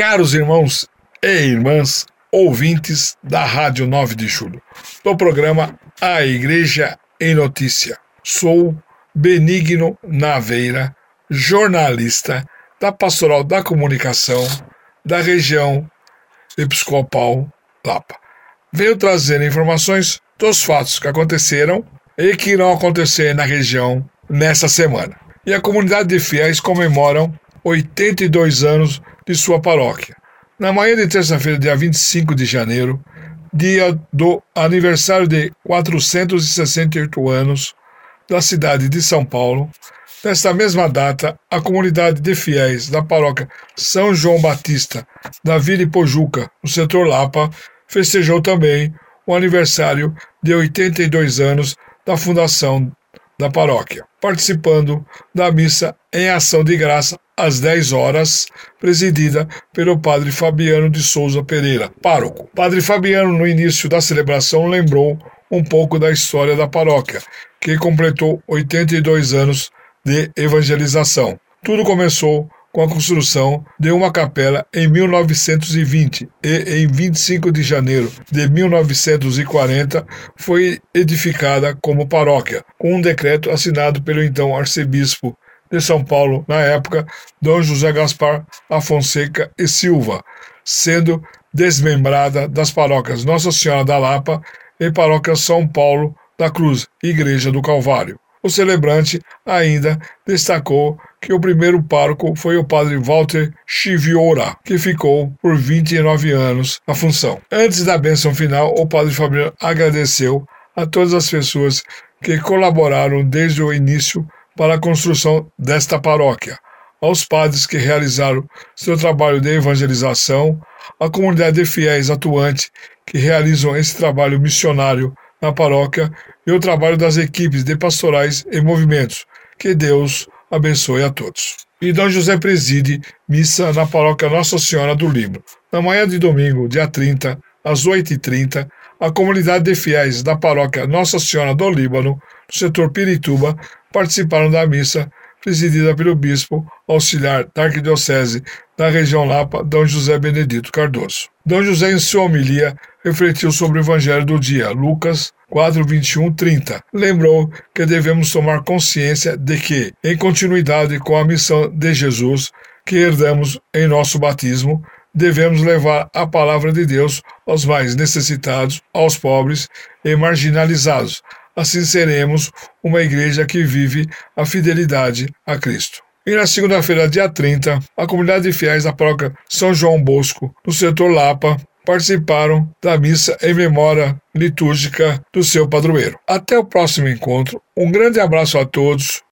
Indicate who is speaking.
Speaker 1: caros irmãos e irmãs ouvintes da Rádio 9 de Julho, do programa A Igreja em Notícia. Sou Benigno Naveira, jornalista da Pastoral da Comunicação da região episcopal Lapa. Venho trazer informações dos fatos que aconteceram e que irão acontecer na região nesta semana. E a comunidade de fiéis comemoram 82 anos de sua paróquia. Na manhã de terça-feira, dia 25 de janeiro, dia do aniversário de 468 anos da cidade de São Paulo, nesta mesma data, a comunidade de fiéis da paróquia São João Batista da Vila Pojuca, no setor Lapa, festejou também o aniversário de 82 anos da fundação da paróquia, participando da missa em ação de graça às 10 horas, presidida pelo padre Fabiano de Souza Pereira, pároco. Padre Fabiano, no início da celebração, lembrou um pouco da história da paróquia, que completou 82 anos de evangelização. Tudo começou com a construção de uma capela em 1920 e em 25 de janeiro de 1940 foi edificada como paróquia, com um decreto assinado pelo então arcebispo de São Paulo, na época, Dom José Gaspar Afonseca e Silva, sendo desmembrada das paróquias Nossa Senhora da Lapa e Paróquia São Paulo da Cruz, Igreja do Calvário. O celebrante ainda destacou que o primeiro pároco foi o padre Walter Chiviora, que ficou por 29 anos na função. Antes da bênção final, o padre Fabiano agradeceu a todas as pessoas que colaboraram desde o início para a construção desta paróquia, aos padres que realizaram seu trabalho de evangelização, à comunidade de fiéis atuante que realizam esse trabalho missionário na paróquia e o trabalho das equipes de pastorais e movimentos. Que Deus abençoe a todos. E Dom José preside missa na paróquia Nossa Senhora do Livro. Na manhã de domingo, dia 30, às 8h30, a comunidade de fiéis da paróquia Nossa Senhora do Líbano, no setor Pirituba, participaram da missa presidida pelo bispo auxiliar da Arquidiocese da região Lapa, D. José Benedito Cardoso. D. José, em sua homilia, refletiu sobre o Evangelho do dia, Lucas 4, 21, 30. Lembrou que devemos tomar consciência de que, em continuidade com a missão de Jesus, que herdamos em nosso batismo, devemos levar a palavra de Deus aos mais necessitados, aos pobres e marginalizados. Assim seremos uma igreja que vive a fidelidade a Cristo. E na segunda-feira, dia 30, a comunidade de fiéis da paróquia São João Bosco, no setor Lapa, participaram da missa em memória litúrgica do seu padroeiro. Até o próximo encontro. Um grande abraço a todos